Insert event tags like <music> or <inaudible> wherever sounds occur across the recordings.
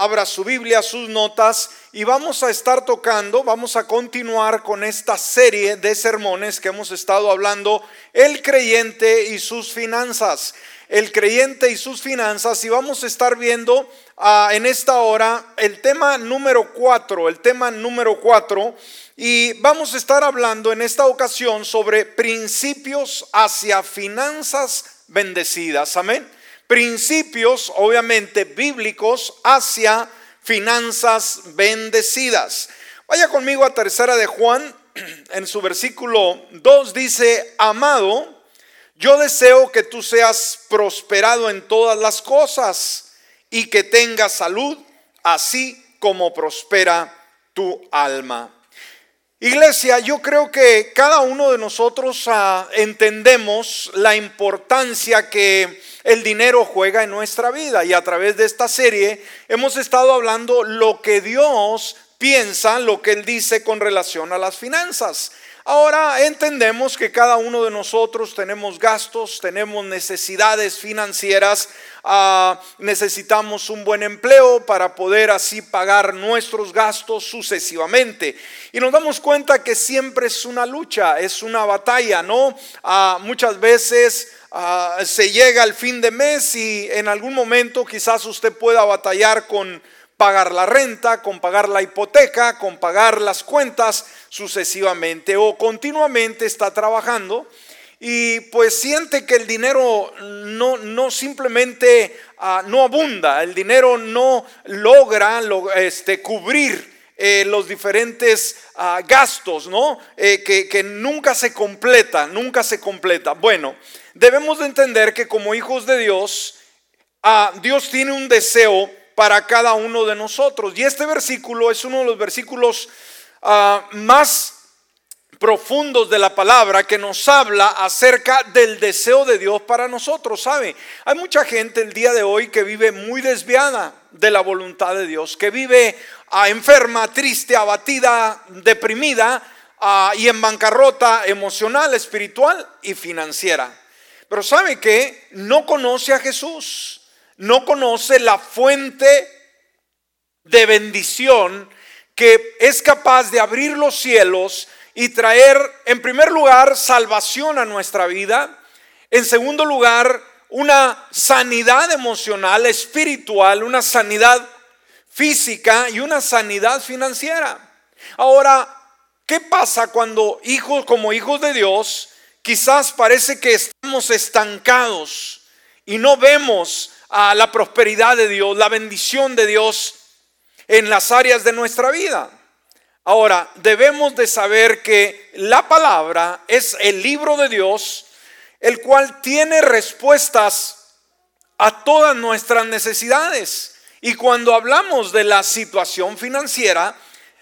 abra su Biblia, sus notas y vamos a estar tocando, vamos a continuar con esta serie de sermones que hemos estado hablando, el creyente y sus finanzas. El creyente y sus finanzas y vamos a estar viendo ah, en esta hora el tema número cuatro, el tema número cuatro y vamos a estar hablando en esta ocasión sobre principios hacia finanzas bendecidas. Amén principios, obviamente, bíblicos hacia finanzas bendecidas. Vaya conmigo a tercera de Juan, <clears throat> en su versículo 2 dice, amado, yo deseo que tú seas prosperado en todas las cosas y que tengas salud, así como prospera tu alma. Iglesia, yo creo que cada uno de nosotros ah, entendemos la importancia que el dinero juega en nuestra vida. Y a través de esta serie hemos estado hablando lo que Dios piensa, lo que Él dice con relación a las finanzas. Ahora entendemos que cada uno de nosotros tenemos gastos, tenemos necesidades financieras, ah, necesitamos un buen empleo para poder así pagar nuestros gastos sucesivamente. Y nos damos cuenta que siempre es una lucha, es una batalla, ¿no? Ah, muchas veces Ah, se llega al fin de mes y en algún momento quizás usted pueda batallar con pagar la renta, con pagar la hipoteca, con pagar las cuentas sucesivamente o continuamente está trabajando y pues siente que el dinero no, no simplemente ah, no abunda, el dinero no logra este, cubrir eh, los diferentes ah, gastos, ¿no? Eh, que, nunca se completa, nunca se completa. Bueno, debemos de entender que como hijos de Dios, ah, Dios tiene un deseo para cada uno de nosotros. Y este versículo es uno de los versículos ah, más profundos de la palabra que nos habla acerca del deseo de Dios para nosotros, ¿sabe? Hay mucha gente el día de hoy que vive muy desviada de la voluntad de Dios, que vive ah, enferma, triste, abatida, deprimida y en bancarrota emocional, espiritual y financiera. Pero sabe que no conoce a Jesús, no conoce la fuente de bendición que es capaz de abrir los cielos y traer, en primer lugar, salvación a nuestra vida, en segundo lugar, una sanidad emocional, espiritual, una sanidad física y una sanidad financiera. Ahora, ¿qué pasa cuando hijos como hijos de Dios quizás parece que estamos estancados y no vemos a la prosperidad de Dios, la bendición de Dios en las áreas de nuestra vida. Ahora, debemos de saber que la palabra es el libro de Dios, el cual tiene respuestas a todas nuestras necesidades. Y cuando hablamos de la situación financiera,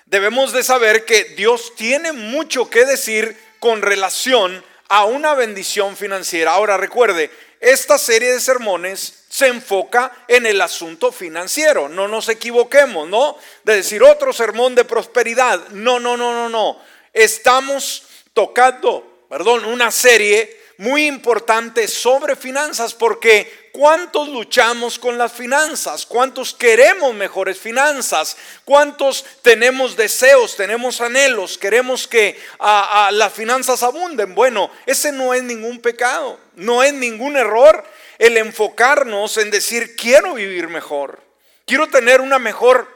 debemos de saber que Dios tiene mucho que decir con relación a una bendición financiera. Ahora recuerde, esta serie de sermones se enfoca en el asunto financiero. No nos equivoquemos, ¿no? De decir otro sermón de prosperidad. No, no, no, no, no. Estamos tocando, perdón, una serie muy importante sobre finanzas porque ¿cuántos luchamos con las finanzas? ¿Cuántos queremos mejores finanzas? ¿Cuántos tenemos deseos, tenemos anhelos, queremos que las finanzas abunden? Bueno, ese no es ningún pecado, no es ningún error el enfocarnos en decir quiero vivir mejor, quiero tener una mejor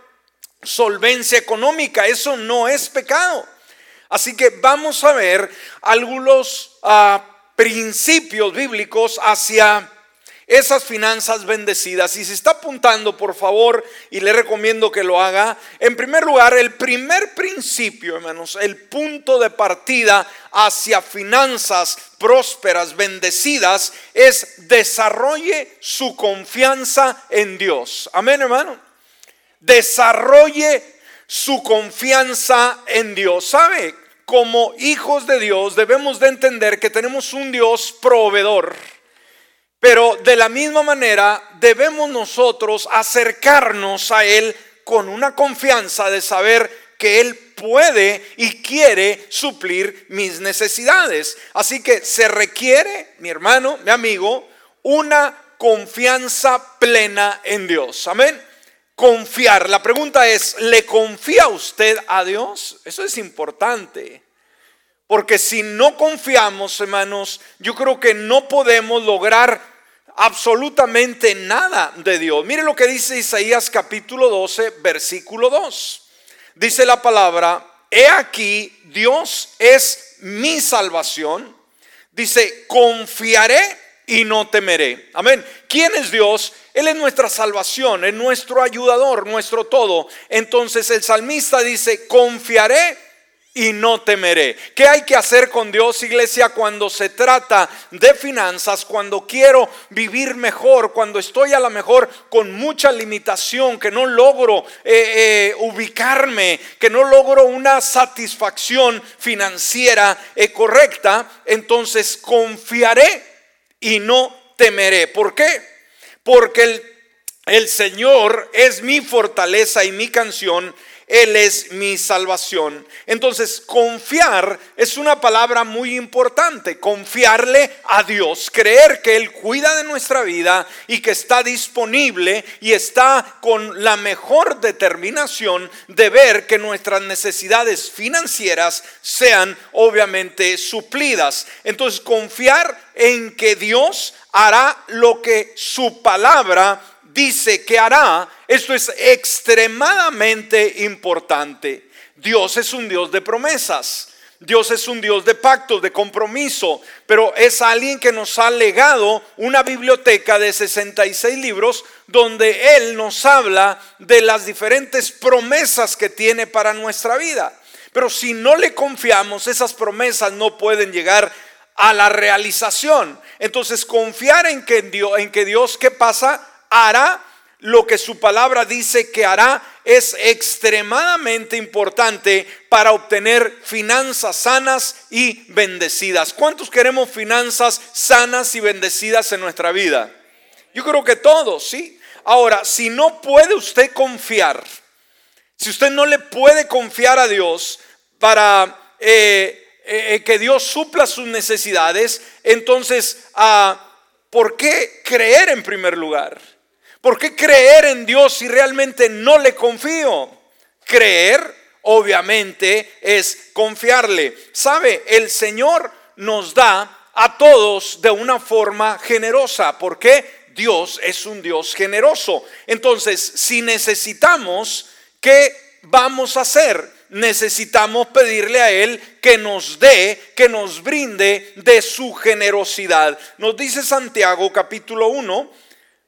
solvencia económica, eso no es pecado. Así que vamos a ver algunos uh, principios bíblicos hacia esas finanzas bendecidas. Y si está apuntando, por favor, y le recomiendo que lo haga, en primer lugar, el primer principio, hermanos, el punto de partida hacia finanzas prósperas, bendecidas, es desarrolle su confianza en Dios. Amén, hermano. Desarrolle su confianza en Dios. ¿Sabe? como hijos de Dios debemos de entender que tenemos un Dios proveedor. Pero de la misma manera debemos nosotros acercarnos a Él con una confianza de saber que Él puede y quiere suplir mis necesidades. Así que se requiere, mi hermano, mi amigo, una confianza plena en Dios. Amén. confiar. La pregunta es, ¿le confía usted a Dios? Eso es importante. Porque si no confiamos, hermanos, yo creo que no podemos lograr absolutamente nada de Dios. Mire lo que dice Isaías capítulo 12, versículo 2. Dice la palabra, he aquí, Dios es mi salvación. Dice, confiaré y no temeré. Amén. ¿Quién es Dios? Él es nuestra salvación, es nuestro ayudador, nuestro todo. Entonces el salmista dice, confiaré y no temeré. ¿Qué hay que hacer con Dios, iglesia, cuando se trata de finanzas, cuando quiero vivir mejor, cuando estoy a lo mejor con mucha limitación, que no logro eh, eh, ubicarme, que no logro una satisfacción financiera eh, correcta? Entonces confiaré y no temeré. ¿Por qué? Porque el, el Señor es mi fortaleza y mi canción él es mi salvación. Entonces, confiar es una palabra muy importante. Confiarle a Dios, creer que Él cuida de nuestra vida y que está disponible y está con la mejor determinación de ver que nuestras necesidades financieras sean obviamente suplidas. Entonces, confiar en que Dios hará lo que su palabra dice que hará, esto es extremadamente importante. Dios es un Dios de promesas. Dios es un Dios de pactos, de compromiso, pero es alguien que nos ha legado una biblioteca de 66 libros donde Él nos habla de las diferentes promesas que tiene para nuestra vida. Pero si no le confiamos, esas promesas no pueden llegar a la realización. Entonces, confiar en que Dios, en que Dios ¿qué pasa? Hará lo que su palabra dice que hará es extremadamente importante para obtener finanzas sanas y bendecidas. ¿Cuántos queremos finanzas sanas y bendecidas en nuestra vida? Yo creo que todos, ¿sí? Ahora, si no puede usted confiar, si usted no le puede confiar a Dios para eh, eh, que Dios supla sus necesidades, entonces, ah, ¿por qué creer en primer lugar? ¿Por qué creer en Dios si realmente no le confío? Creer, obviamente, es confiarle. ¿Sabe? El Señor nos da a todos de una forma generosa. ¿Por qué? Dios es un Dios generoso. Entonces, si necesitamos, ¿qué vamos a hacer? Necesitamos pedirle a Él que nos dé, que nos brinde de su generosidad. Nos dice Santiago capítulo 1,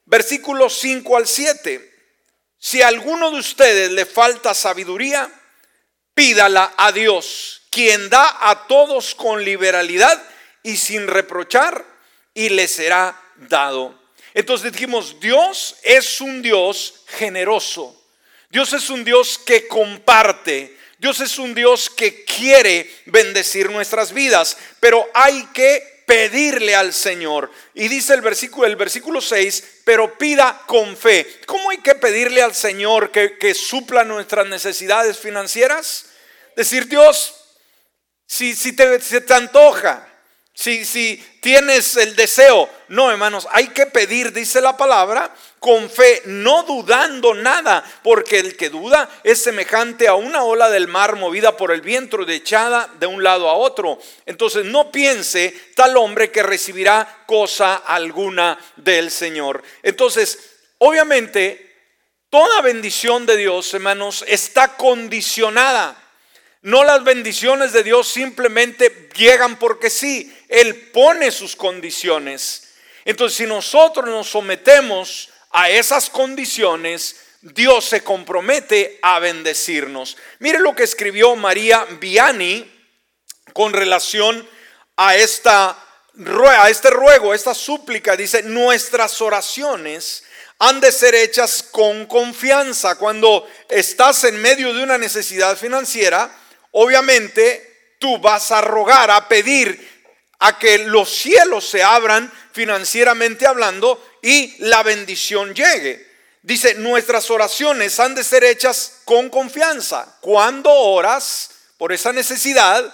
versículos 5 al 7. Si a alguno de ustedes le falta sabiduría, pídala a Dios, quien da a todos con liberalidad y sin reprochar, y le será dado. Entonces dijimos, Dios es un Dios generoso. Dios es un Dios que comparte. Dios es un Dios que quiere bendecir nuestras vidas, pero hay que pedirle al Señor. Y dice el versículo, el versículo 6, pero pida con fe. ¿Cómo hay que pedirle al Señor que, que supla nuestras necesidades financieras? Decir, Dios, si, si te, te antoja, si, tienes el deseo, no hermanos, hay que pedir, dice la palabra, con fe, no dudando nada, porque el que duda es semejante a una ola del mar movida por el viento y echada de un lado a otro. Entonces no piense tal hombre que recibirá cosa alguna del Señor. Entonces, obviamente, toda bendición de Dios, hermanos, está condicionada no las bendiciones de Dios simplemente llegan porque sí, Él pone sus condiciones. Entonces, si nosotros nos sometemos a esas condiciones, Dios se compromete a bendecirnos. Mire lo que escribió María Viani con relación a, esta, a este ruego, a esta súplica. Dice, nuestras oraciones han de ser hechas con confianza. Cuando estás en medio de una necesidad financiera, obviamente tú vas a rogar, a pedir a que los cielos se abran financieramente hablando y la bendición llegue. Dice, nuestras oraciones han de ser hechas con confianza. Cuando oras por esa necesidad,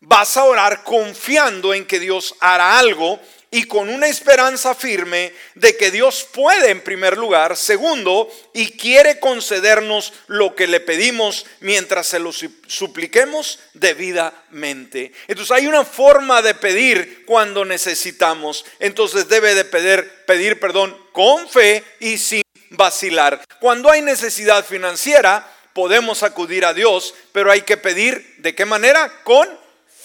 vas a orar confiando en que Dios hará algo y con una esperanza firme de que Dios puede en primer lugar, segundo, y quiere concedernos lo que le pedimos mientras se lo supliquemos debidamente. Entonces hay una forma de pedir cuando necesitamos. Entonces debe de pedir, pedir perdón, con fe y sin vacilar. Cuando hay necesidad financiera, podemos acudir a Dios, pero hay que pedir de qué manera? Con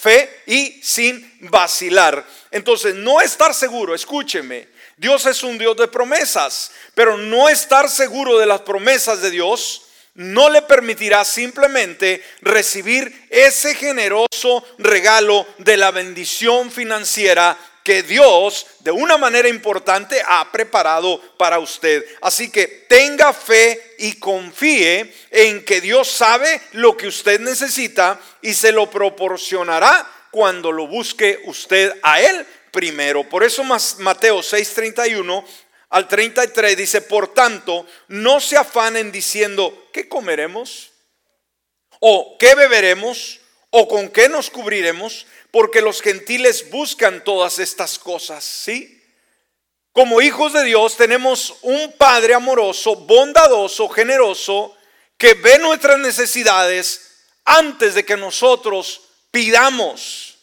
fe y sin vacilar. Entonces, no estar seguro, escúcheme, Dios es un Dios de promesas, pero no estar seguro de las promesas de Dios no le permitirá simplemente recibir ese generoso regalo de la bendición financiera que Dios de una manera importante ha preparado para usted. Así que tenga fe y confíe en que Dios sabe lo que usted necesita y se lo proporcionará cuando lo busque usted a Él primero. Por eso Mateo 6:31 al 33 dice, por tanto, no se afanen diciendo, ¿qué comeremos? ¿O qué beberemos? ¿O con qué nos cubriremos? porque los gentiles buscan todas estas cosas, ¿sí? Como hijos de Dios tenemos un Padre amoroso, bondadoso, generoso, que ve nuestras necesidades antes de que nosotros pidamos.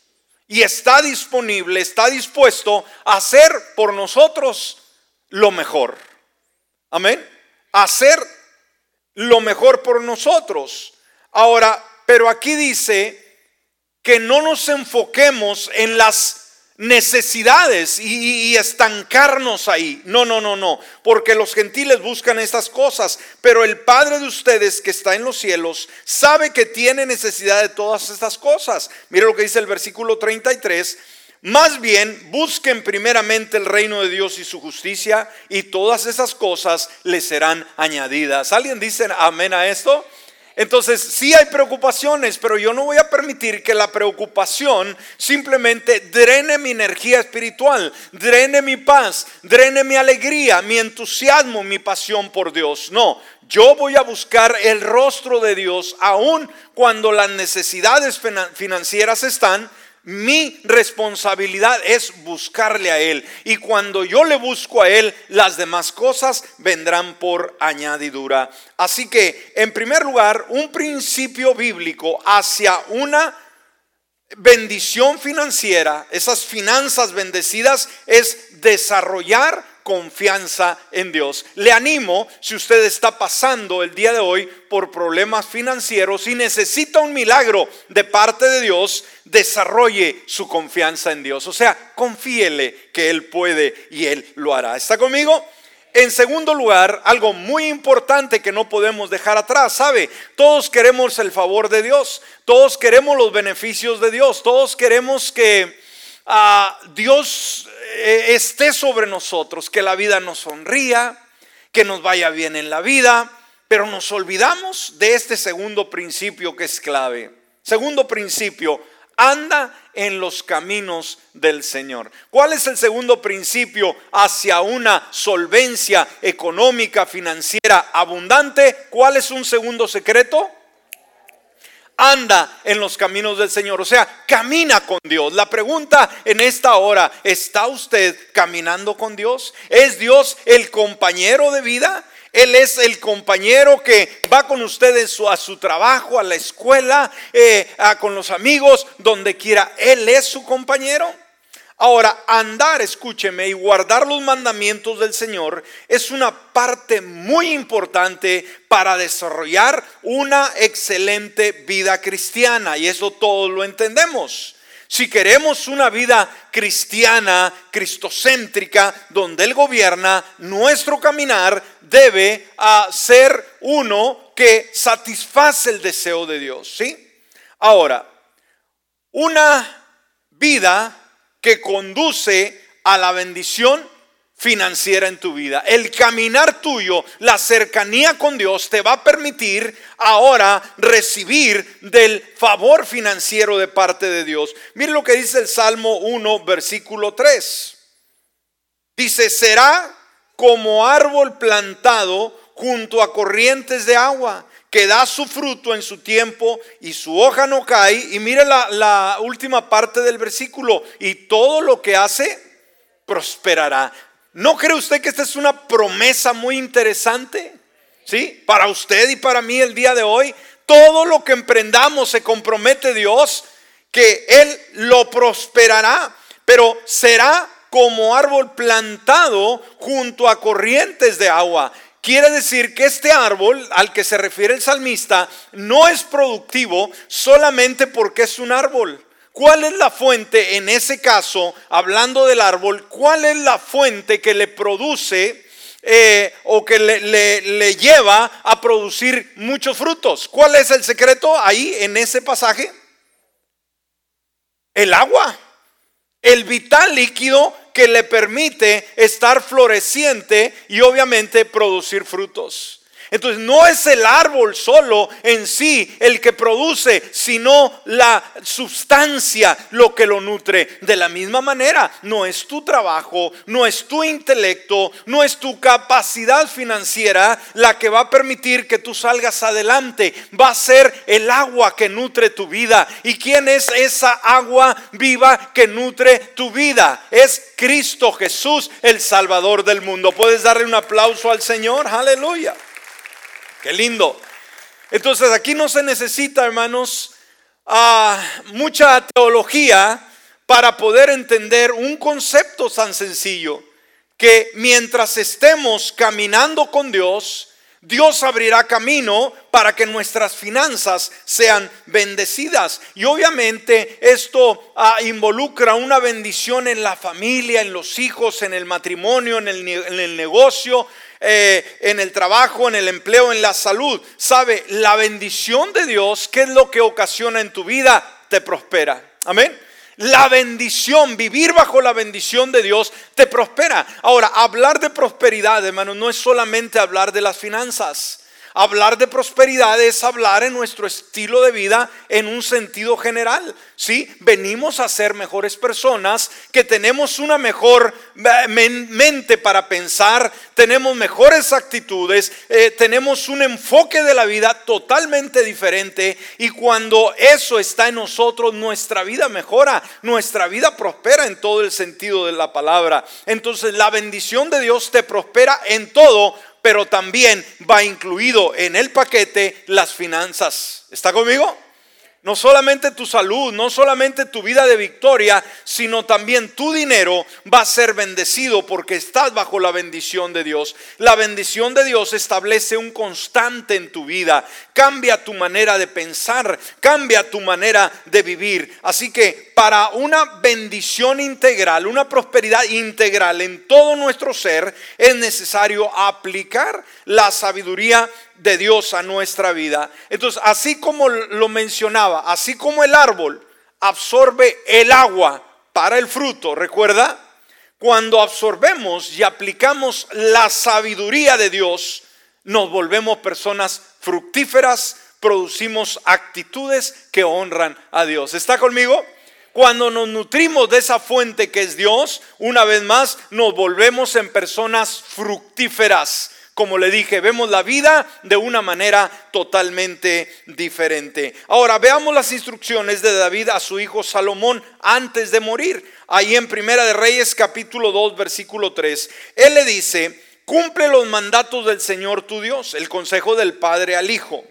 Y está disponible, está dispuesto a hacer por nosotros lo mejor. Amén. Hacer lo mejor por nosotros. Ahora, pero aquí dice que no nos enfoquemos en las necesidades y, estancarnos ahí. No, no, no, no. Porque los gentiles buscan estas cosas. Pero el Padre de ustedes que está en los cielos sabe que tiene necesidad de todas estas cosas. Mire lo que dice el versículo 33. Más bien, busquen primeramente el reino de Dios y su justicia y todas esas cosas les serán añadidas. ¿Alguien dice amén a esto? Entonces, sí hay preocupaciones, pero yo no voy a permitir que la preocupación simplemente drene mi energía espiritual, drene mi paz, drene mi alegría, mi entusiasmo, mi pasión por Dios. No, yo voy a buscar el rostro de Dios aun cuando las necesidades financieras están mi responsabilidad es buscarle a Él. Y cuando yo le busco a Él, las demás cosas vendrán por añadidura. Así que, en primer lugar, un principio bíblico hacia una bendición financiera, esas finanzas bendecidas, es desarrollar confianza en Dios. Le animo, si usted está pasando el día de hoy por problemas financieros y necesita un milagro de parte de Dios, desarrolle su confianza en Dios. O sea, confíele que Él puede y Él lo hará. ¿Está conmigo? En segundo lugar, algo muy importante que no podemos dejar atrás, ¿sabe? Todos queremos el favor de Dios, todos queremos los beneficios de Dios, todos queremos que ah, Dios esté sobre nosotros, que la vida nos sonría, que nos vaya bien en la vida, pero nos olvidamos de este segundo principio que es clave. Segundo principio, anda en los caminos del Señor. ¿Cuál es el segundo principio hacia una solvencia económica, financiera abundante? ¿Cuál es un segundo secreto? Anda en los caminos del Señor, o sea, camina con Dios. La pregunta en esta hora, ¿está usted caminando con Dios? ¿Es Dios el compañero de vida? Él es el compañero que va con ustedes a su trabajo, a la escuela, eh, con los amigos, donde quiera. Él es su compañero. Ahora, andar, escúcheme, y guardar los mandamientos del Señor es una parte muy importante para desarrollar una excelente vida cristiana. Y eso todos lo entendemos. Si queremos una vida cristiana, cristocéntrica, donde Él gobierna, nuestro caminar debe ah, ser uno que satisface el deseo de Dios. ¿sí? Ahora, una vida que conduce a la bendición financiera en tu vida. El caminar tuyo, la cercanía con Dios te va a permitir ahora recibir del favor financiero de parte de Dios. Mire lo que dice el Salmo 1, versículo 3. Dice, será como árbol plantado junto a corrientes de agua que da su fruto en su tiempo y su hoja no cae. Y mire la, última parte del versículo. Y todo lo que hace prosperará. ¿No cree usted que esta es una promesa muy interesante? ¿Sí? Para usted y para mí el día de hoy, todo lo que emprendamos se compromete Dios que Él lo prosperará, pero será como árbol plantado junto a corrientes de agua. Quiere decir que este árbol al que se refiere el salmista no es productivo solamente porque es un árbol. ¿Cuál es la fuente en ese caso, hablando del árbol, cuál es la fuente que le produce eh, o que le, le lleva a producir muchos frutos? ¿Cuál es el secreto ahí en ese pasaje? El agua, el vital líquido que le permite estar floreciente y obviamente producir frutos. Entonces no es el árbol solo en sí el que produce, sino la sustancia lo que lo nutre. De la misma manera, no es tu trabajo, no es tu intelecto, no es tu capacidad financiera la que va a permitir que tú salgas adelante. Va a ser el agua que nutre tu vida. ¿Y quién es esa agua viva que nutre tu vida? Es Cristo Jesús, el Salvador del mundo. ¿Puedes darle un aplauso al Señor? Aleluya. Qué lindo. Entonces aquí no se necesita, hermanos, ah, mucha teología para poder entender un concepto tan sencillo, que mientras estemos caminando con Dios, Dios abrirá camino para que nuestras finanzas sean bendecidas. Y obviamente esto ah, involucra una bendición en la familia, en los hijos, en el matrimonio, en el, en el negocio, eh, en el trabajo, en el empleo, en la salud. Sabe, la bendición de Dios, ¿qué es lo que ocasiona en tu vida? Te prospera. Amén. La bendición, vivir bajo la bendición de Dios, te prospera. Ahora, hablar de prosperidad, hermano, no es solamente hablar de las finanzas. Hablar de prosperidad es hablar en nuestro estilo de vida en un sentido general. ¿sí? Venimos a ser mejores personas, que tenemos una mejor eh, mente para pensar, tenemos mejores actitudes, eh, tenemos un enfoque de la vida totalmente diferente y cuando eso está en nosotros, nuestra vida mejora, nuestra vida prospera en todo el sentido de la palabra. Entonces la bendición de Dios te prospera en todo pero también va incluido en el paquete las finanzas. ¿Está conmigo? No solamente tu salud, no solamente tu vida de victoria, sino también tu dinero va a ser bendecido porque estás bajo la bendición de Dios. La bendición de Dios establece un constante en tu vida, cambia tu manera de pensar, cambia tu manera de vivir. Así que para una bendición integral, una prosperidad integral en todo nuestro ser, es necesario aplicar la sabiduría de Dios a nuestra vida. Entonces, así como lo mencionaba, así como el árbol absorbe el agua para el fruto, recuerda, cuando absorbemos y aplicamos la sabiduría de Dios, nos volvemos personas fructíferas, producimos actitudes que honran a Dios. ¿Está conmigo? Cuando nos nutrimos de esa fuente que es Dios, una vez más nos volvemos en personas fructíferas como le dije, vemos la vida de una manera totalmente diferente. Ahora veamos las instrucciones de David a su hijo Salomón antes de morir. Ahí en Primera de Reyes capítulo 2 versículo 3. Él le dice, cumple los mandatos del Señor tu Dios, el consejo del Padre al Hijo.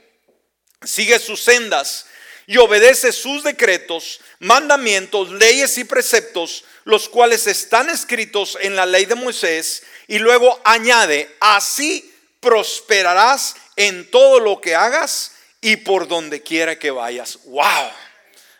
Sigue sus sendas y obedece sus decretos, mandamientos, leyes y preceptos, los cuales están escritos en la ley de Moisés y luego añade, así prosperarás en todo lo que hagas y por donde quiera que vayas. ¡Wow!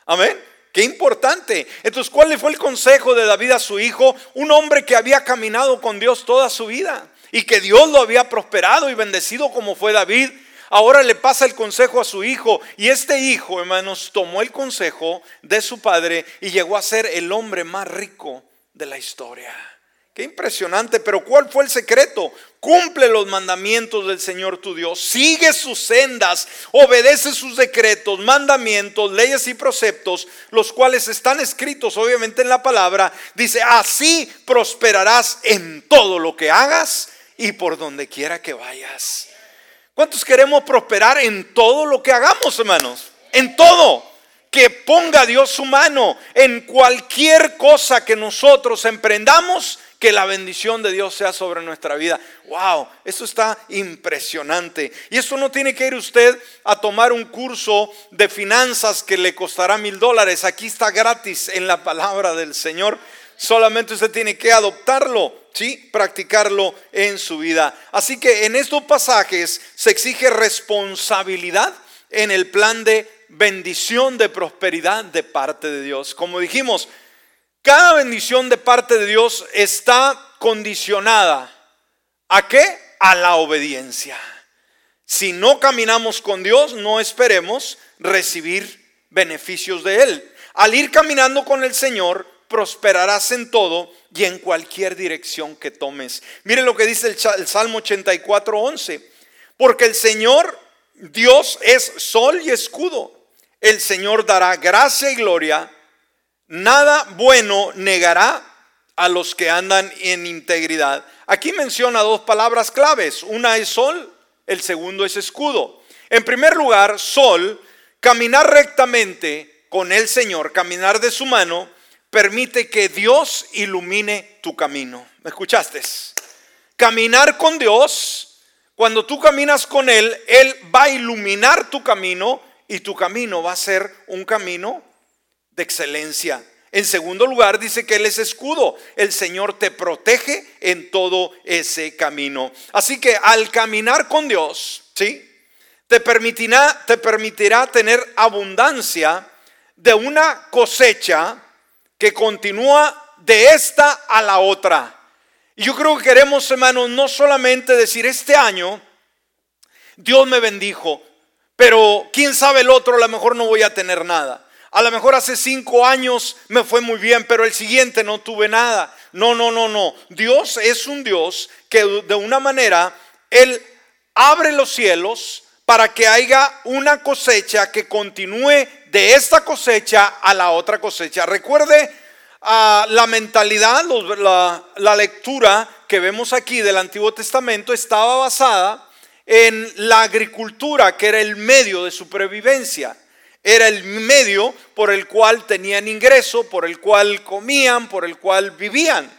Amén. Qué importante. Entonces, ¿cuál fue el consejo de David a su hijo? Un hombre que había caminado con Dios toda su vida y que Dios lo había prosperado y bendecido como fue David. Ahora le pasa el consejo a su hijo y este hijo, hermanos, tomó el consejo de su padre y llegó a ser el hombre más rico de la historia. Qué impresionante, pero ¿cuál fue el secreto? Cumple los mandamientos del Señor tu Dios, sigue sus sendas, obedece sus decretos, mandamientos, leyes y preceptos, los cuales están escritos obviamente en la palabra. Dice, así prosperarás en todo lo que hagas y por donde quiera que vayas. ¿Cuántos queremos prosperar en todo lo que hagamos, hermanos? En todo que ponga Dios su mano en cualquier cosa que nosotros emprendamos, que la bendición de Dios sea sobre nuestra vida. Wow, esto está impresionante. Y esto no tiene que ir usted a tomar un curso de finanzas que le costará mil dólares. Aquí está gratis en la palabra del Señor. Solamente usted tiene que adoptarlo, ¿sí? Practicarlo en su vida. Así que en estos pasajes se exige responsabilidad en el plan de bendición, de prosperidad de parte de Dios. Como dijimos, cada bendición de parte de Dios está condicionada. ¿A qué? A la obediencia. Si no caminamos con Dios, no esperemos recibir beneficios de Él. Al ir caminando con el Señor, prosperarás en todo y en cualquier dirección que tomes. Mire lo que dice el, Salmo 84, 11. Porque el Señor, Dios es sol y escudo. El Señor dará gracia y gloria Nada bueno negará a los que andan en integridad. Aquí menciona dos palabras claves. Una es sol, el segundo es escudo. En primer lugar, sol, caminar rectamente con el Señor, caminar de su mano, permite que Dios ilumine tu camino. ¿Me escuchaste? Caminar con Dios, cuando tú caminas con Él, Él va a iluminar tu camino y tu camino va a ser un camino excelencia. En segundo lugar, dice que Él es escudo. El Señor te protege en todo ese camino. Así que al caminar con Dios, ¿sí? Te permitirá, te permitirá tener abundancia de una cosecha que continúa de esta a la otra. Y yo creo que queremos, hermanos, no solamente decir este año, Dios me bendijo, pero quién sabe el otro, a lo mejor no voy a tener nada. A lo mejor hace cinco años me fue muy bien, pero el siguiente no tuve nada. No, no, no, no. Dios es un Dios que de una manera, Él abre los cielos para que haya una cosecha que continúe de esta cosecha a la otra cosecha. Recuerde ah, la mentalidad, la, la lectura que vemos aquí del Antiguo Testamento estaba basada en la agricultura, que era el medio de supervivencia. Era el medio por el cual tenían ingreso, por el cual comían, por el cual vivían.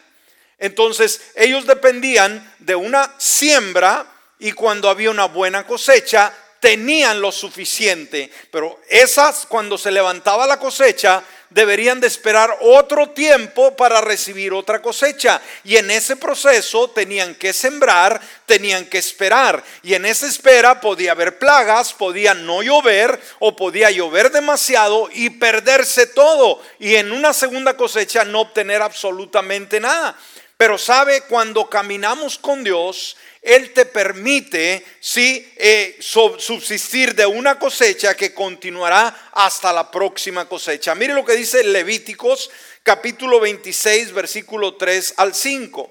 Entonces ellos dependían de una siembra y cuando había una buena cosecha tenían lo suficiente. Pero esas, cuando se levantaba la cosecha, deberían de esperar otro tiempo para recibir otra cosecha. Y en ese proceso tenían que sembrar, tenían que esperar. Y en esa espera podía haber plagas, podía no llover o podía llover demasiado y perderse todo. Y en una segunda cosecha no obtener absolutamente nada. Pero sabe, cuando caminamos con Dios, él te permite, sí, eh, subsistir de una cosecha que continuará hasta la próxima cosecha. Mire lo que dice Levíticos capítulo 26, versículo 3 al 5.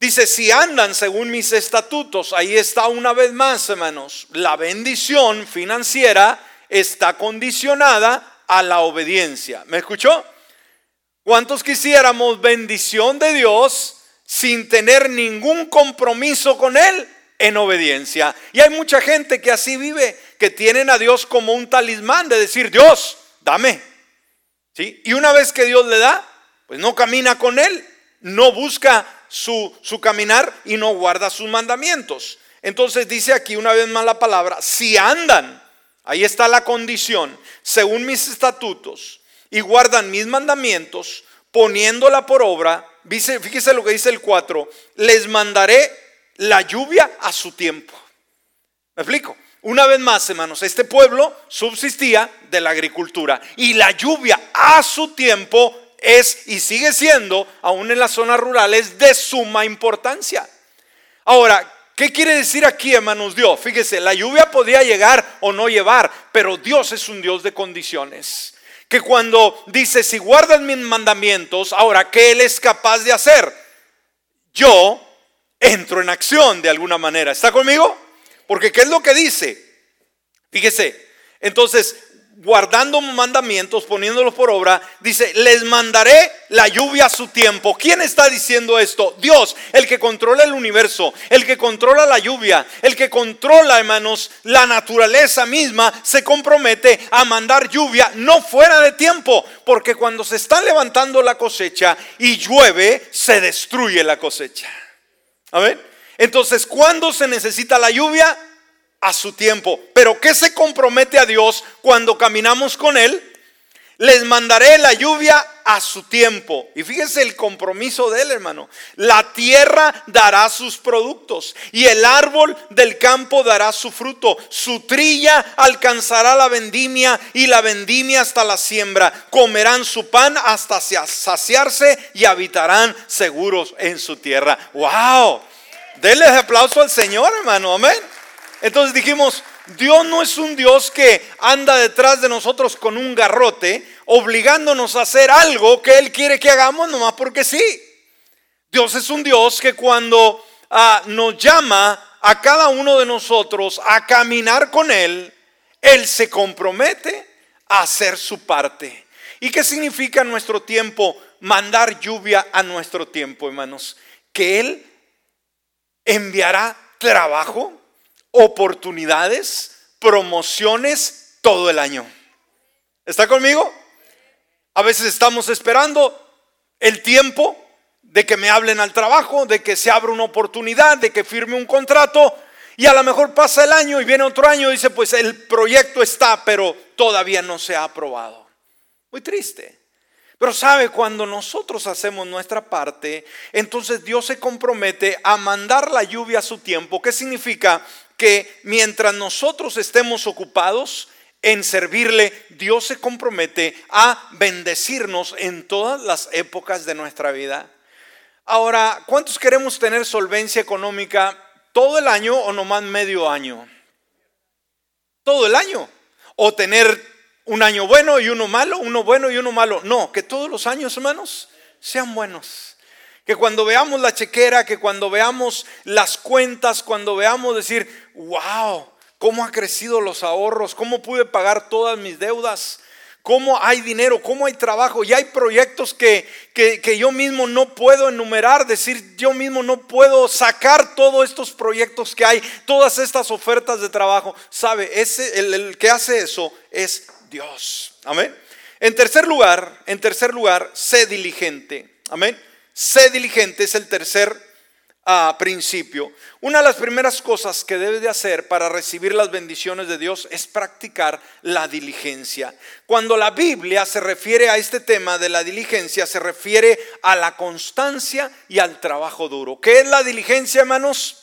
Dice, si andan según mis estatutos, ahí está una vez más, hermanos, la bendición financiera está condicionada a la obediencia. ¿Me escuchó? ¿Cuántos quisiéramos bendición de Dios? sin tener ningún compromiso con Él en obediencia. Y hay mucha gente que así vive, que tienen a Dios como un talismán de decir, Dios, dame. ¿Sí? Y una vez que Dios le da, pues no camina con Él, no busca su, su caminar y no guarda sus mandamientos. Entonces dice aquí una vez más la palabra, si andan, ahí está la condición, según mis estatutos, y guardan mis mandamientos, poniéndola por obra, fíjese lo que dice el 4, les mandaré la lluvia a su tiempo. ¿Me explico? Una vez más, hermanos, este pueblo subsistía de la agricultura y la lluvia a su tiempo es y sigue siendo, aún en las zonas rurales, de suma importancia. Ahora, ¿qué quiere decir aquí, hermanos Dios? Fíjese, la lluvia podía llegar o no llevar, pero Dios es un Dios de condiciones que cuando dice, si guardan mis mandamientos, ahora, ¿qué Él es capaz de hacer? Yo entro en acción de alguna manera. ¿Está conmigo? Porque ¿qué es lo que dice? Fíjese, entonces, guardando mandamientos, poniéndolos por obra, dice, les mandaré la lluvia a su tiempo. ¿Quién está diciendo esto? Dios, el que controla el universo, el que controla la lluvia, el que controla, hermanos, la naturaleza misma, se compromete a mandar lluvia no fuera de tiempo, porque cuando se está levantando la cosecha y llueve, se destruye la cosecha. A entonces, ¿cuándo se necesita la lluvia? A su tiempo. Pero ¿qué se compromete a Dios cuando caminamos con Él? Les mandaré la lluvia a su tiempo. Y fíjese el compromiso de Él, hermano. La tierra dará sus productos y el árbol del campo dará su fruto. Su trilla alcanzará la vendimia y la vendimia hasta la siembra. Comerán su pan hasta saciarse y habitarán seguros en su tierra. ¡Wow! Denle aplauso al Señor, hermano. Amén. Entonces dijimos, Dios no es un Dios que anda detrás de nosotros con un garrote, obligándonos a hacer algo que Él quiere que hagamos nomás porque sí. Dios es un Dios que cuando ah, nos llama a cada uno de nosotros a caminar con Él, Él se compromete a hacer su parte. ¿Y qué significa nuestro tiempo? Mandar lluvia a nuestro tiempo, hermanos. Que Él enviará trabajo, oportunidades, promociones todo el año. ¿Está conmigo? A veces estamos esperando el tiempo de que me hablen al trabajo, de que se abra una oportunidad, de que firme un contrato. Y a lo mejor pasa el año y viene otro año y dice, pues el proyecto está, pero todavía no se ha aprobado. Muy triste. Pero sabe, cuando nosotros hacemos nuestra parte, entonces Dios se compromete a mandar la lluvia a su tiempo. ¿Qué significa? Que mientras nosotros estemos ocupados en servirle, Dios se compromete a bendecirnos en todas las épocas de nuestra vida. Ahora, ¿cuántos queremos tener solvencia económica todo el año o nomás medio año? Todo el año. O tener un año bueno y uno malo, uno bueno y uno malo. No, que todos los años, hermanos, sean buenos. Que cuando veamos la chequera, que cuando veamos las cuentas, cuando veamos decir, wow, cómo ha crecido los ahorros, cómo pude pagar todas mis deudas, cómo hay dinero, cómo hay trabajo y hay proyectos que, que, yo mismo no puedo enumerar, decir, yo mismo no puedo sacar todos estos proyectos que hay, todas estas ofertas de trabajo. ¿Sabe? Ese, el, el que hace eso es Dios. Amén. En tercer lugar, en tercer lugar, sé diligente. Amén. Sé diligente es el tercer ah, principio. Una de las primeras cosas que debes de hacer para recibir las bendiciones de Dios es practicar la diligencia. Cuando la Biblia se refiere a este tema de la diligencia, se refiere a la constancia y al trabajo duro. ¿Qué es la diligencia, hermanos?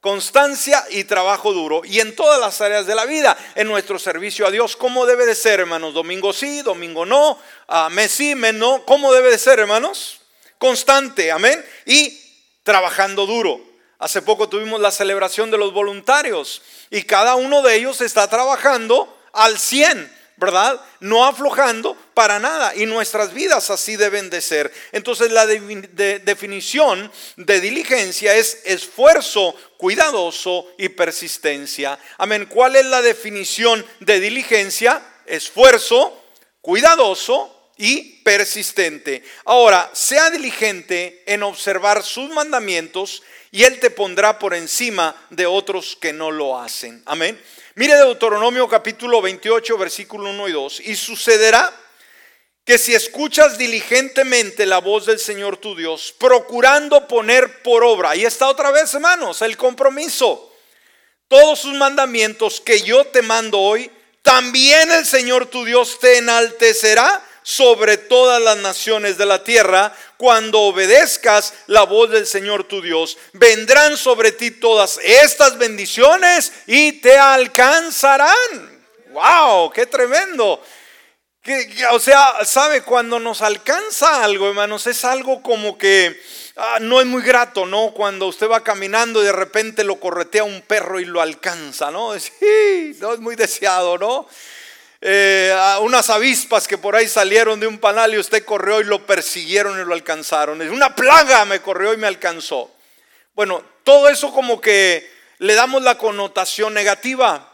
Constancia y trabajo duro. Y en todas las áreas de la vida, en nuestro servicio a Dios, ¿cómo debe de ser, hermanos? Domingo sí, domingo no, uh, mes sí, mes no. ¿Cómo debe de ser, hermanos? Constante, amén, y trabajando duro. Hace poco tuvimos la celebración de los voluntarios y cada uno de ellos está trabajando al 100, ¿verdad? No aflojando para nada y nuestras vidas así deben de ser. Entonces la definición de diligencia es esfuerzo cuidadoso y persistencia. Amén. ¿Cuál es la definición de diligencia? Esfuerzo cuidadoso y persistente. Ahora, sea diligente en observar sus mandamientos y Él te pondrá por encima de otros que no lo hacen. Amén. Mire Deuteronomio capítulo 28, versículo 1 y 2. Y sucederá que si escuchas diligentemente la voz del Señor tu Dios, procurando poner por obra, ahí está otra vez, hermanos, el compromiso, todos sus mandamientos que yo te mando hoy, también el Señor tu Dios te enaltecerá sobre todas las naciones de la tierra cuando obedezcas la voz del Señor tu Dios. Vendrán sobre ti todas estas bendiciones y te alcanzarán. ¡Wow! ¡Qué tremendo! O sea, sabe, cuando nos alcanza algo, hermanos, es algo como que ah, no es muy grato, ¿no? Cuando usted va caminando y de repente lo corretea un perro y lo alcanza, ¿no? <laughs> Sí, no es muy deseado, ¿no? Eh, unas avispas que por ahí salieron de un panal y usted corrió y lo persiguieron y lo alcanzaron. Una plaga me corrió y me alcanzó. Bueno, todo eso como que le damos la connotación negativa.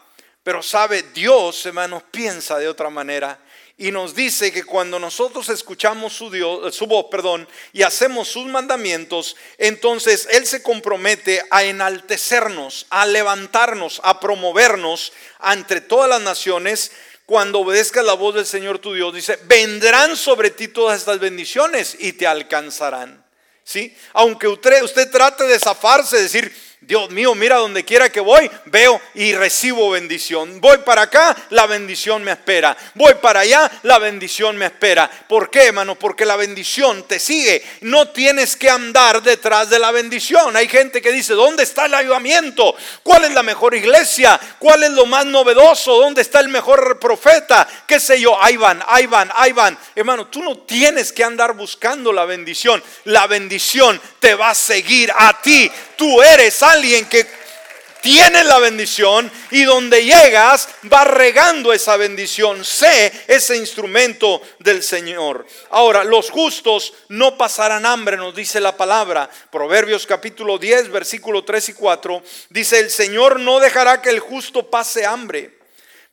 Pero sabe, Dios, hermanos, piensa de otra manera y nos dice que cuando nosotros escuchamos su, Dios, su voz, perdón, y hacemos sus mandamientos, entonces Él se compromete a enaltecernos, a levantarnos, a promovernos entre todas las naciones. Cuando obedezcas la voz del Señor tu Dios, dice, vendrán sobre ti todas estas bendiciones y te alcanzarán. ¿Sí? Aunque usted, usted trate de zafarse, decir, Dios mío, mira donde quiera que voy, veo y recibo bendición. Voy para acá, la bendición me espera. Voy para allá, la bendición me espera. ¿Por qué, hermano? Porque la bendición te sigue. No tienes que andar detrás de la bendición. Hay gente que dice, ¿dónde está el ayudamiento? ¿Cuál es la mejor iglesia? ¿Cuál es lo más novedoso? ¿Dónde está el mejor profeta? ¿Qué sé yo? Ahí van, ahí van, ahí van. Hermano, tú no tienes que andar buscando la bendición. La bendición te va a seguir a ti. Tú eres alguien que tiene la bendición y donde llegas va regando esa bendición. Sé ese instrumento del Señor. Ahora, los justos no pasarán hambre, nos dice la palabra. Proverbios capítulo 10, versículo 3 y 4. Dice, el Señor no dejará que el justo pase hambre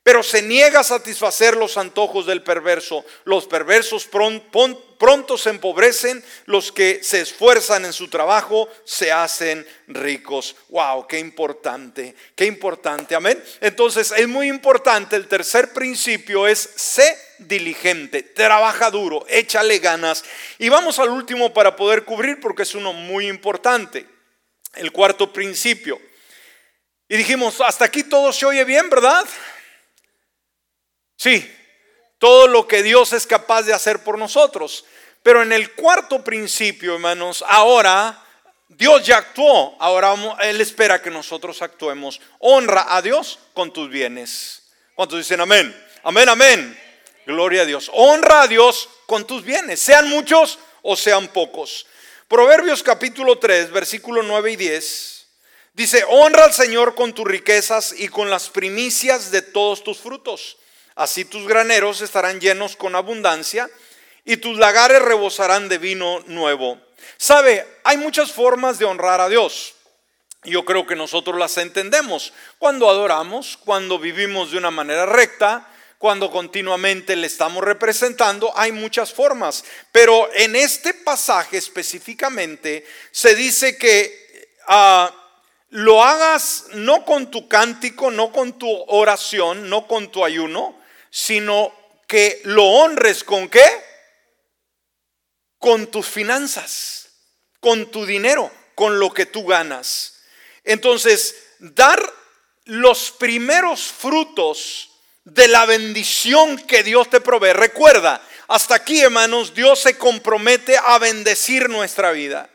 pero se niega a satisfacer los antojos del perverso. Los perversos pronto se empobrecen, los que se esfuerzan en su trabajo se hacen ricos. ¡Wow! ¡Qué importante! ¡Qué importante! Amén. Entonces es muy importante. El tercer principio es sé diligente, trabaja duro, échale ganas. Y vamos al último para poder cubrir porque es uno muy importante. El cuarto principio. Y dijimos, hasta aquí todo se oye bien, ¿verdad? Sí, todo lo que Dios es capaz de hacer por nosotros. Pero en el cuarto principio, hermanos, ahora Dios ya actuó, ahora Él espera que nosotros actuemos. Honra a Dios con tus bienes. ¿Cuántos dicen amén? Amén, amén. Gloria a Dios. Honra a Dios con tus bienes, sean muchos o sean pocos. Proverbios capítulo 3, versículo 9 y 10. Dice, honra al Señor con tus riquezas y con las primicias de todos tus frutos Así tus graneros estarán llenos con abundancia y tus lagares rebosarán de vino nuevo. Sabe, hay muchas formas de honrar a Dios. Yo creo que nosotros las entendemos. Cuando adoramos, cuando vivimos de una manera recta, cuando continuamente le estamos representando, hay muchas formas. Pero en este pasaje específicamente se dice que ah, lo hagas no con tu cántico, no con tu oración, no con tu ayuno, sino que lo honres con qué? Con tus finanzas, con tu dinero, con lo que tú ganas. Entonces, dar los primeros frutos de la bendición que Dios te provee. Recuerda, hasta aquí, hermanos, Dios se compromete a bendecir nuestra vida.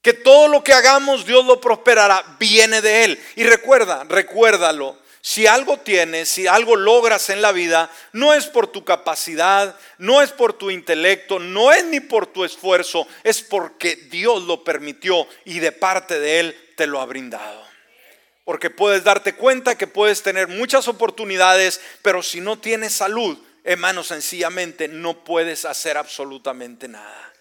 Que todo lo que hagamos, Dios lo prosperará, viene de Él. Y recuerda, recuérdalo, si algo tienes, si algo logras en la vida, no es por tu capacidad, no es por tu intelecto, no es ni por tu esfuerzo, es porque Dios lo permitió y de parte de Él te lo ha brindado. Porque puedes darte cuenta que puedes tener muchas oportunidades, pero si no tienes salud, hermano, sencillamente no puedes hacer absolutamente nada.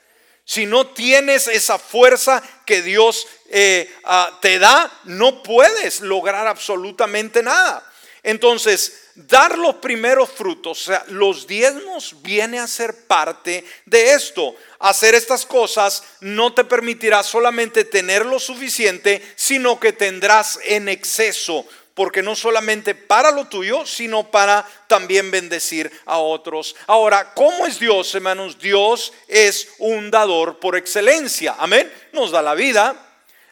Si no tienes esa fuerza que Dios eh, ah, te da, no puedes lograr absolutamente nada. Entonces, dar los primeros frutos, o sea, los diezmos viene a ser parte de esto. Hacer estas cosas no te permitirá solamente tener lo suficiente, sino que tendrás en exceso porque no solamente para lo tuyo, sino para también bendecir a otros. Ahora, ¿cómo es Dios, hermanos? Dios es un dador por excelencia. Amén. Nos da la vida,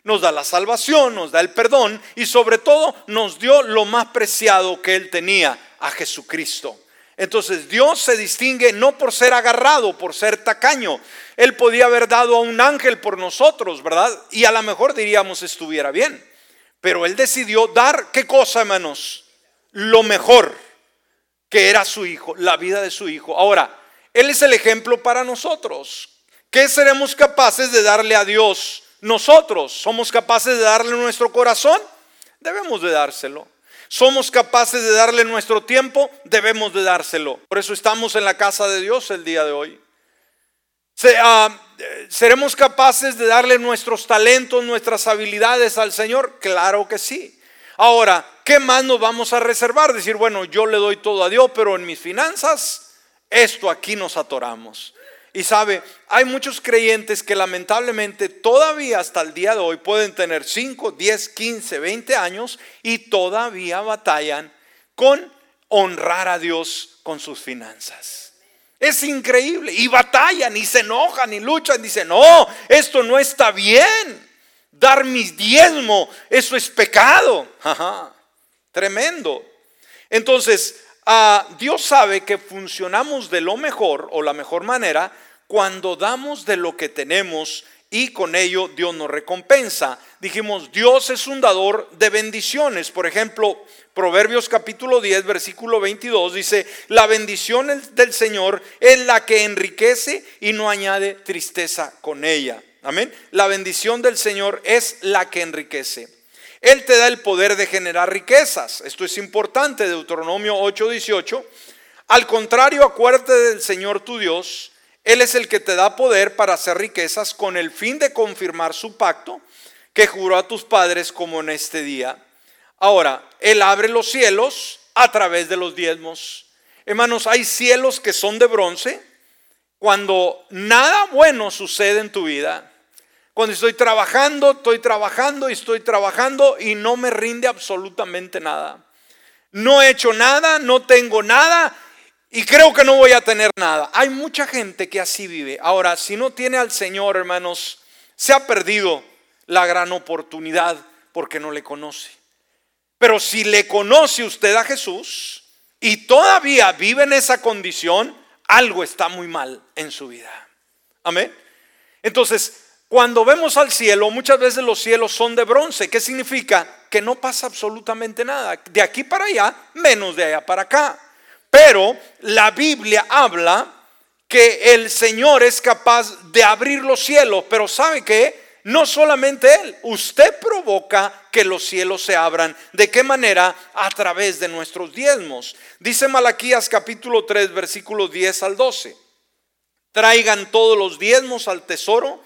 nos da la salvación, nos da el perdón y sobre todo nos dio lo más preciado que Él tenía, a Jesucristo. Entonces Dios se distingue no por ser agarrado, por ser tacaño. Él podía haber dado a un ángel por nosotros, ¿verdad? Y a lo mejor diríamos estuviera bien. Pero él decidió dar, ¿qué cosa, hermanos? Lo mejor, que era su hijo, la vida de su hijo. Ahora, él es el ejemplo para nosotros. ¿Qué seremos capaces de darle a Dios nosotros? ¿Somos capaces de darle nuestro corazón? Debemos de dárselo. ¿Somos capaces de darle nuestro tiempo? Debemos de dárselo. Por eso estamos en la casa de Dios el día de hoy. Ah, ¿Seremos capaces de darle nuestros talentos, nuestras habilidades al Señor? Claro que sí. Ahora, ¿qué más nos vamos a reservar? Decir, bueno, yo le doy todo a Dios, pero en mis finanzas, esto aquí nos atoramos. Y sabe, hay muchos creyentes que lamentablemente todavía hasta el día de hoy pueden tener 5, 10, 15, 20 años y todavía batallan con honrar a Dios con sus finanzas. Es increíble. Y batallan y se enojan y luchan. Dicen, no, esto no está bien. Dar mis diezmo, eso es pecado. tremendo. Entonces, Dios sabe que funcionamos de lo mejor o la mejor manera cuando damos de lo que tenemos y con ello Dios nos recompensa. Dijimos, Dios es un dador de bendiciones. Por ejemplo, Proverbios capítulo 10, versículo 22 dice, la bendición del Señor es la que enriquece y no añade tristeza con ella. Amén. La bendición del Señor es la que enriquece. Él te da el poder de generar riquezas. Esto es importante, Deuteronomio 8:18. Al contrario, acuérdate del Señor tu Dios. Él es el que te da poder para hacer riquezas con el fin de confirmar su pacto que juró a tus padres como en este día. Ahora, Él abre los cielos a través de los diezmos. Hermanos, hay cielos que son de bronce cuando nada bueno sucede en tu vida. Cuando estoy trabajando, estoy trabajando y estoy trabajando y no me rinde absolutamente nada. No he hecho nada, no tengo nada y creo que no voy a tener nada. Hay mucha gente que así vive. Ahora, si no tiene al Señor, hermanos, se ha perdido la gran oportunidad porque no le conoce. Pero si le conoce usted a Jesús y todavía vive en esa condición, algo está muy mal en su vida. Amén. Entonces, cuando vemos al cielo, muchas veces los cielos son de bronce. ¿Qué significa? Que no pasa absolutamente nada. De aquí para allá, menos de allá para acá. Pero la Biblia habla que el Señor es capaz de abrir los cielos. Pero ¿sabe qué? No solamente Él, usted provoca que los cielos se abran. ¿De qué manera? A través de nuestros diezmos. Dice Malaquías capítulo 3, versículos 10 al 12. Traigan todos los diezmos al tesoro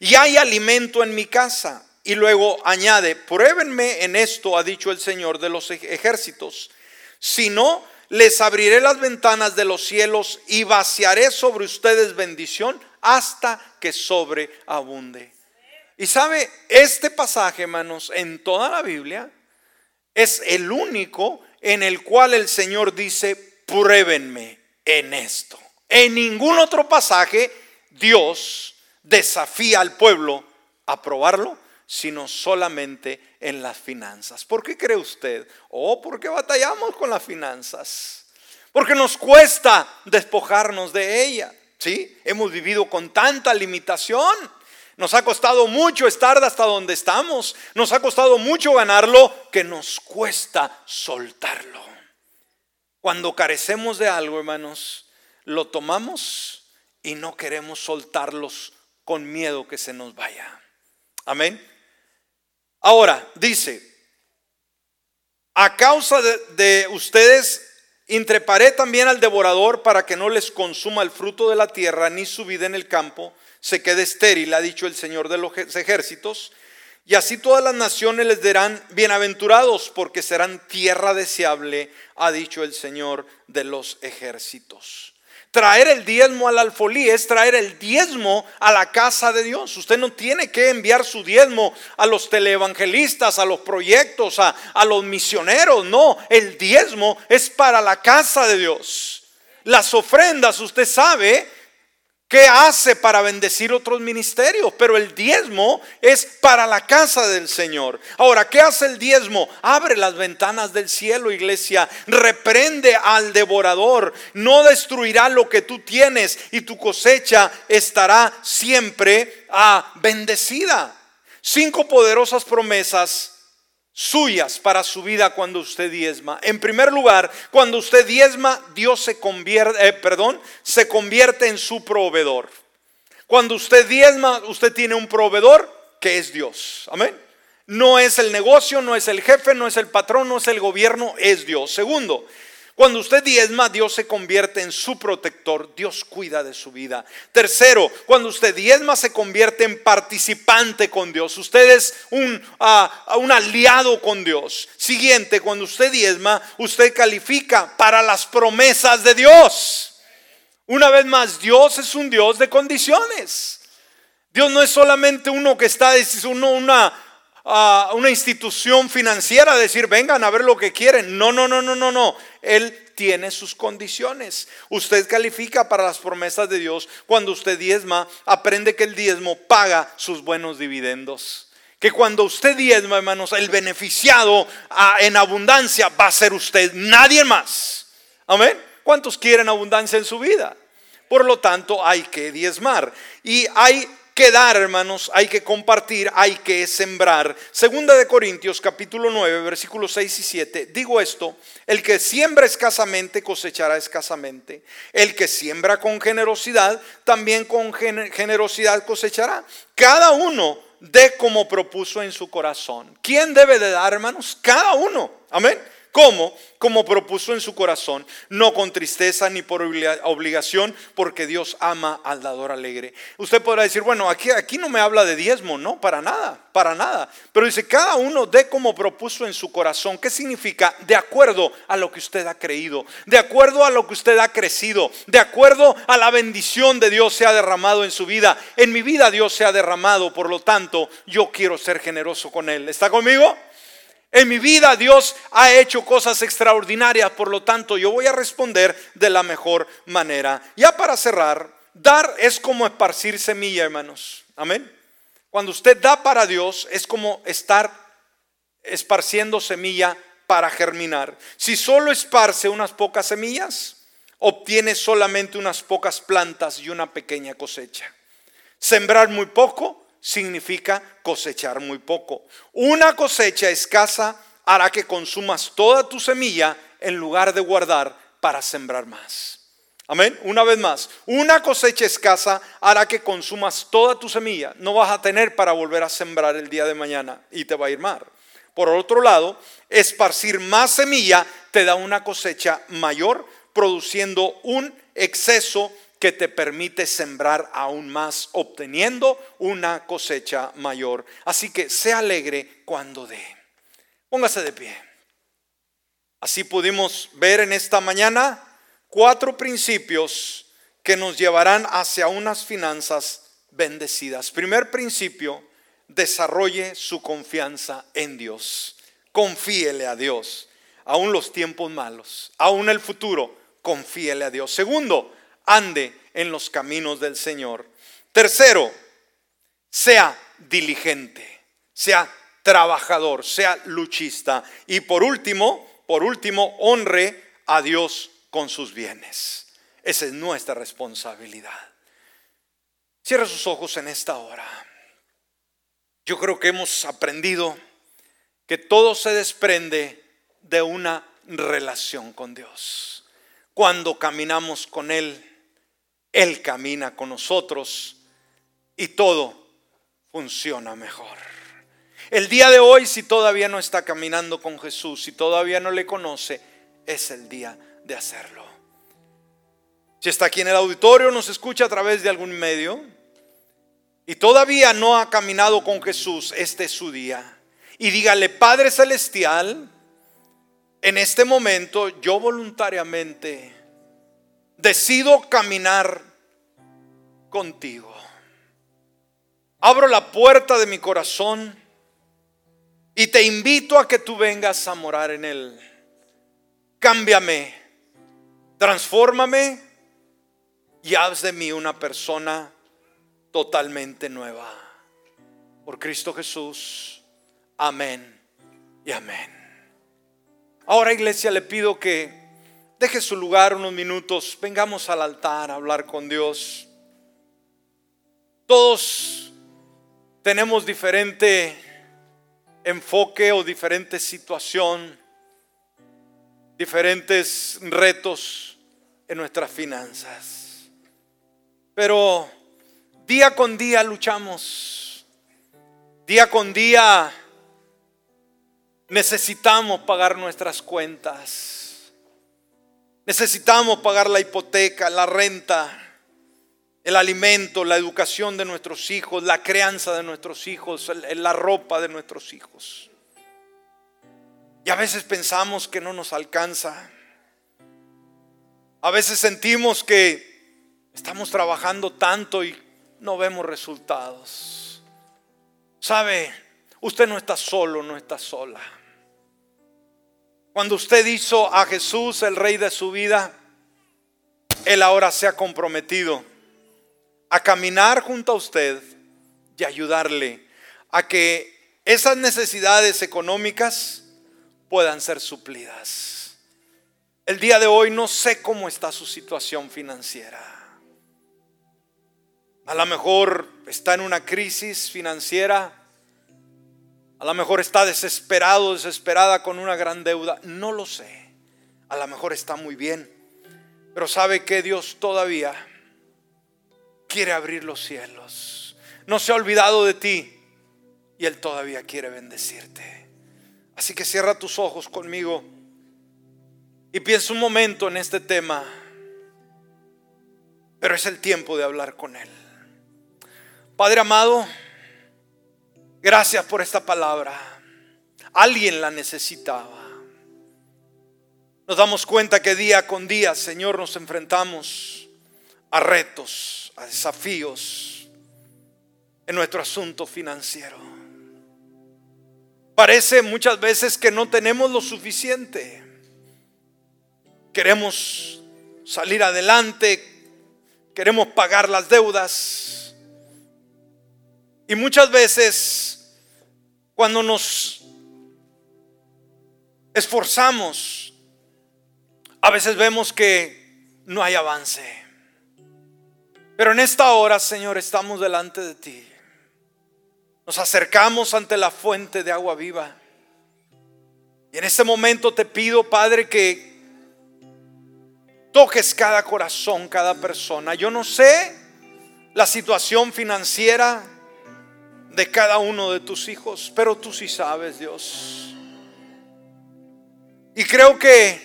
y hay alimento en mi casa. Y luego añade, pruébenme en esto, ha dicho el Señor de los ejércitos. Si no, les abriré las ventanas de los cielos y vaciaré sobre ustedes bendición hasta que sobreabunde. Y sabe, este pasaje, hermanos, en toda la Biblia, es el único en el cual el Señor dice, pruébenme en esto. En ningún otro pasaje Dios desafía al pueblo a probarlo, sino solamente en las finanzas. ¿Por qué cree usted? Oh, porque batallamos con las finanzas. Porque nos cuesta despojarnos de ella. ¿Sí? Hemos vivido con tanta limitación. Nos ha costado mucho estar hasta donde estamos. Nos ha costado mucho ganarlo que nos cuesta soltarlo. Cuando carecemos de algo, hermanos, lo tomamos y no queremos soltarlos con miedo que se nos vaya. Amén. Ahora, dice, a causa de, ustedes Intreparé también al devorador para que no les consuma el fruto de la tierra, ni su vida en el campo se quede estéril, ha dicho el Señor de los ejércitos. Y así todas las naciones les dirán bienaventurados, porque serán tierra deseable, ha dicho el Señor de los ejércitos. Traer el diezmo al alfolí es traer el diezmo a la casa de Dios. Usted no tiene que enviar su diezmo a los televangelistas, a los proyectos, a, a los misioneros. No, el diezmo es para la casa de Dios. Las ofrendas, usted sabe, ¿Qué hace para bendecir otros ministerios? Pero el diezmo es para la casa del Señor. Ahora, ¿qué hace el diezmo? Abre las ventanas del cielo, iglesia. Reprende al devorador. No destruirá lo que tú tienes y tu cosecha estará siempre ah, bendecida. Cinco poderosas promesas suyas para su vida cuando usted diezma. En primer lugar, cuando usted diezma, Dios se convierte, eh, perdón, se convierte en su proveedor. Cuando usted diezma, usted tiene un proveedor que es Dios. Amén. No es el negocio, no es el jefe, no es el patrón, no es el gobierno, es Dios. Segundo, Cuando usted diezma, Dios se convierte en su protector, Dios cuida de su vida. Tercero, cuando usted diezma, se convierte en participante con Dios. Usted es un, uh, un aliado con Dios. Siguiente, cuando usted diezma, usted califica para las promesas de Dios. Una vez más, Dios es un Dios de condiciones. Dios no es solamente uno que está, es uno, una, a una institución financiera decir, vengan a ver lo que quieren. No, no, no, no, no, no. Él tiene sus condiciones. Usted califica para las promesas de Dios. Cuando usted diezma, aprende que el diezmo paga sus buenos dividendos. Que cuando usted diezma, hermanos, el beneficiado en abundancia va a ser usted, nadie más. Amén. ¿Cuántos quieren abundancia en su vida? Por lo tanto, hay que diezmar. Y hay que dar, hermanos, hay que compartir, hay que sembrar. Segunda de Corintios capítulo 9, versículos 6 y 7. Digo esto, el que siembra escasamente cosechará escasamente. El que siembra con generosidad, también con generosidad cosechará. Cada uno de como propuso en su corazón. ¿Quién debe de dar, hermanos? Cada uno. Amén. ¿Cómo? Como propuso en su corazón, no con tristeza ni por obligación, porque Dios ama al dador alegre. Usted podrá decir, bueno, aquí, aquí no me habla de diezmo, no, para nada, para nada. Pero dice, cada uno dé como propuso en su corazón. ¿Qué significa? De acuerdo a lo que usted ha creído, de acuerdo a lo que usted ha crecido, de acuerdo a la bendición de Dios se ha derramado en su vida. En mi vida Dios se ha derramado, por lo tanto, yo quiero ser generoso con Él. ¿Está conmigo? En mi vida Dios ha hecho cosas extraordinarias, por lo tanto yo voy a responder de la mejor manera. Ya para cerrar, dar es como esparcir semilla, hermanos. Amén. Cuando usted da para Dios es como estar esparciendo semilla para germinar. Si solo esparce unas pocas semillas, obtiene solamente unas pocas plantas y una pequeña cosecha. Sembrar muy poco significa cosechar muy poco. Una cosecha escasa hará que consumas toda tu semilla en lugar de guardar para sembrar más. Amén. Una vez más, una cosecha escasa hará que consumas toda tu semilla. No vas a tener para volver a sembrar el día de mañana y te va a ir mal. Por otro lado, esparcir más semilla te da una cosecha mayor, produciendo un exceso que te permite sembrar aún más, obteniendo una cosecha mayor. Así que sea alegre cuando dé. Póngase de pie. Así pudimos ver en esta mañana cuatro principios que nos llevarán hacia unas finanzas bendecidas. Primer principio, desarrolle su confianza en Dios. Confíele a Dios, aún los tiempos malos, aún el futuro, confíele a Dios. Segundo, ande en los caminos del Señor. Tercero, sea diligente, sea trabajador, sea luchista. Y por último, por último, honre a Dios con sus bienes. Esa es nuestra responsabilidad. Cierra sus ojos en esta hora. Yo creo que hemos aprendido que todo se desprende de una relación con Dios. Cuando caminamos con Él, él camina con nosotros y todo funciona mejor. El día de hoy, si todavía no está caminando con Jesús, si todavía no le conoce, es el día de hacerlo. Si está aquí en el auditorio, nos escucha a través de algún medio y todavía no ha caminado con Jesús, este es su día. Y dígale, Padre Celestial, en este momento yo voluntariamente decido caminar contigo. Abro la puerta de mi corazón y te invito a que tú vengas a morar en él. Cámbiame, transfórmame y haz de mí una persona totalmente nueva. Por Cristo Jesús. Amén y amén. Ahora iglesia le pido que deje su lugar unos minutos, vengamos al altar a hablar con Dios. Todos tenemos diferente enfoque o diferente situación, diferentes retos en nuestras finanzas. Pero día con día luchamos, día con día necesitamos pagar nuestras cuentas. Necesitamos pagar la hipoteca, la renta, el alimento, la educación de nuestros hijos, la crianza de nuestros hijos, la ropa de nuestros hijos. Y a veces pensamos que no nos alcanza. A veces sentimos que estamos trabajando tanto y no vemos resultados. ¿Sabe? Usted no está solo, no está sola. Cuando usted hizo a Jesús el rey de su vida, Él ahora se ha comprometido a caminar junto a usted y ayudarle a que esas necesidades económicas puedan ser suplidas. El día de hoy no sé cómo está su situación financiera. A lo mejor está en una crisis financiera. A lo mejor está desesperado, desesperada con una gran deuda. No lo sé. A lo mejor está muy bien. Pero sabe que Dios todavía quiere abrir los cielos. No se ha olvidado de ti y Él todavía quiere bendecirte. Así que cierra tus ojos conmigo y piensa un momento en este tema. Pero es el tiempo de hablar con Él. Padre amado, gracias por esta palabra. Alguien la necesitaba. Nos damos cuenta que día con día, Señor, nos enfrentamos a retos a desafíos en nuestro asunto financiero. Parece muchas veces que no tenemos lo suficiente. Queremos salir adelante, queremos pagar las deudas. Y muchas veces cuando nos esforzamos, a veces vemos que no hay avance. Pero en esta hora, Señor, estamos delante de ti. Nos acercamos ante la fuente de agua viva. Y en este momento te pido, Padre, que toques cada corazón, cada persona. Yo no sé la situación financiera de cada uno de tus hijos, pero tú sí sabes, Dios. Y creo que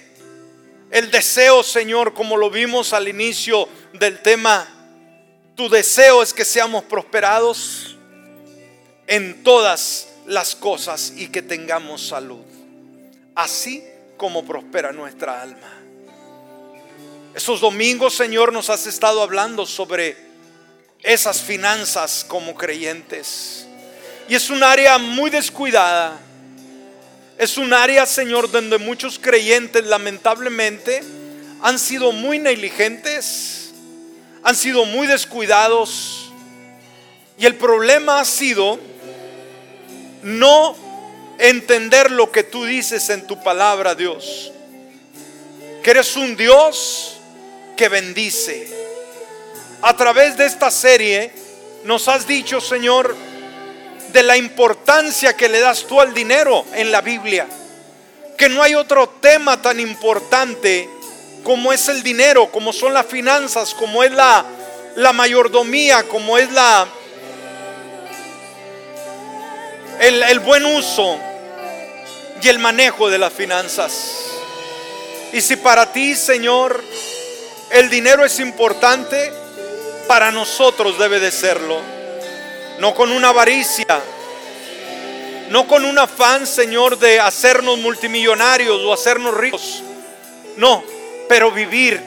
el deseo, Señor, como lo vimos al inicio del tema, tu deseo es que seamos prosperados en todas las cosas y que tengamos salud, así como prospera nuestra alma. Esos domingos, Señor, nos has estado hablando sobre esas finanzas como creyentes. Y es un área muy descuidada. Es un área, Señor, donde muchos creyentes lamentablemente han sido muy negligentes han sido muy descuidados y el problema ha sido no entender lo que tú dices en tu palabra, Dios. Que eres un Dios que bendice. A través de esta serie nos has dicho, Señor, de la importancia que le das tú al dinero en la Biblia. Que no hay otro tema tan importante como es el dinero, como son las finanzas, como es la, la mayordomía, como es la el, el buen uso y el manejo de las finanzas. Y si para ti, Señor, el dinero es importante, para nosotros debe de serlo. No con una avaricia, no con un afán, Señor, de hacernos multimillonarios o hacernos ricos. No, pero vivir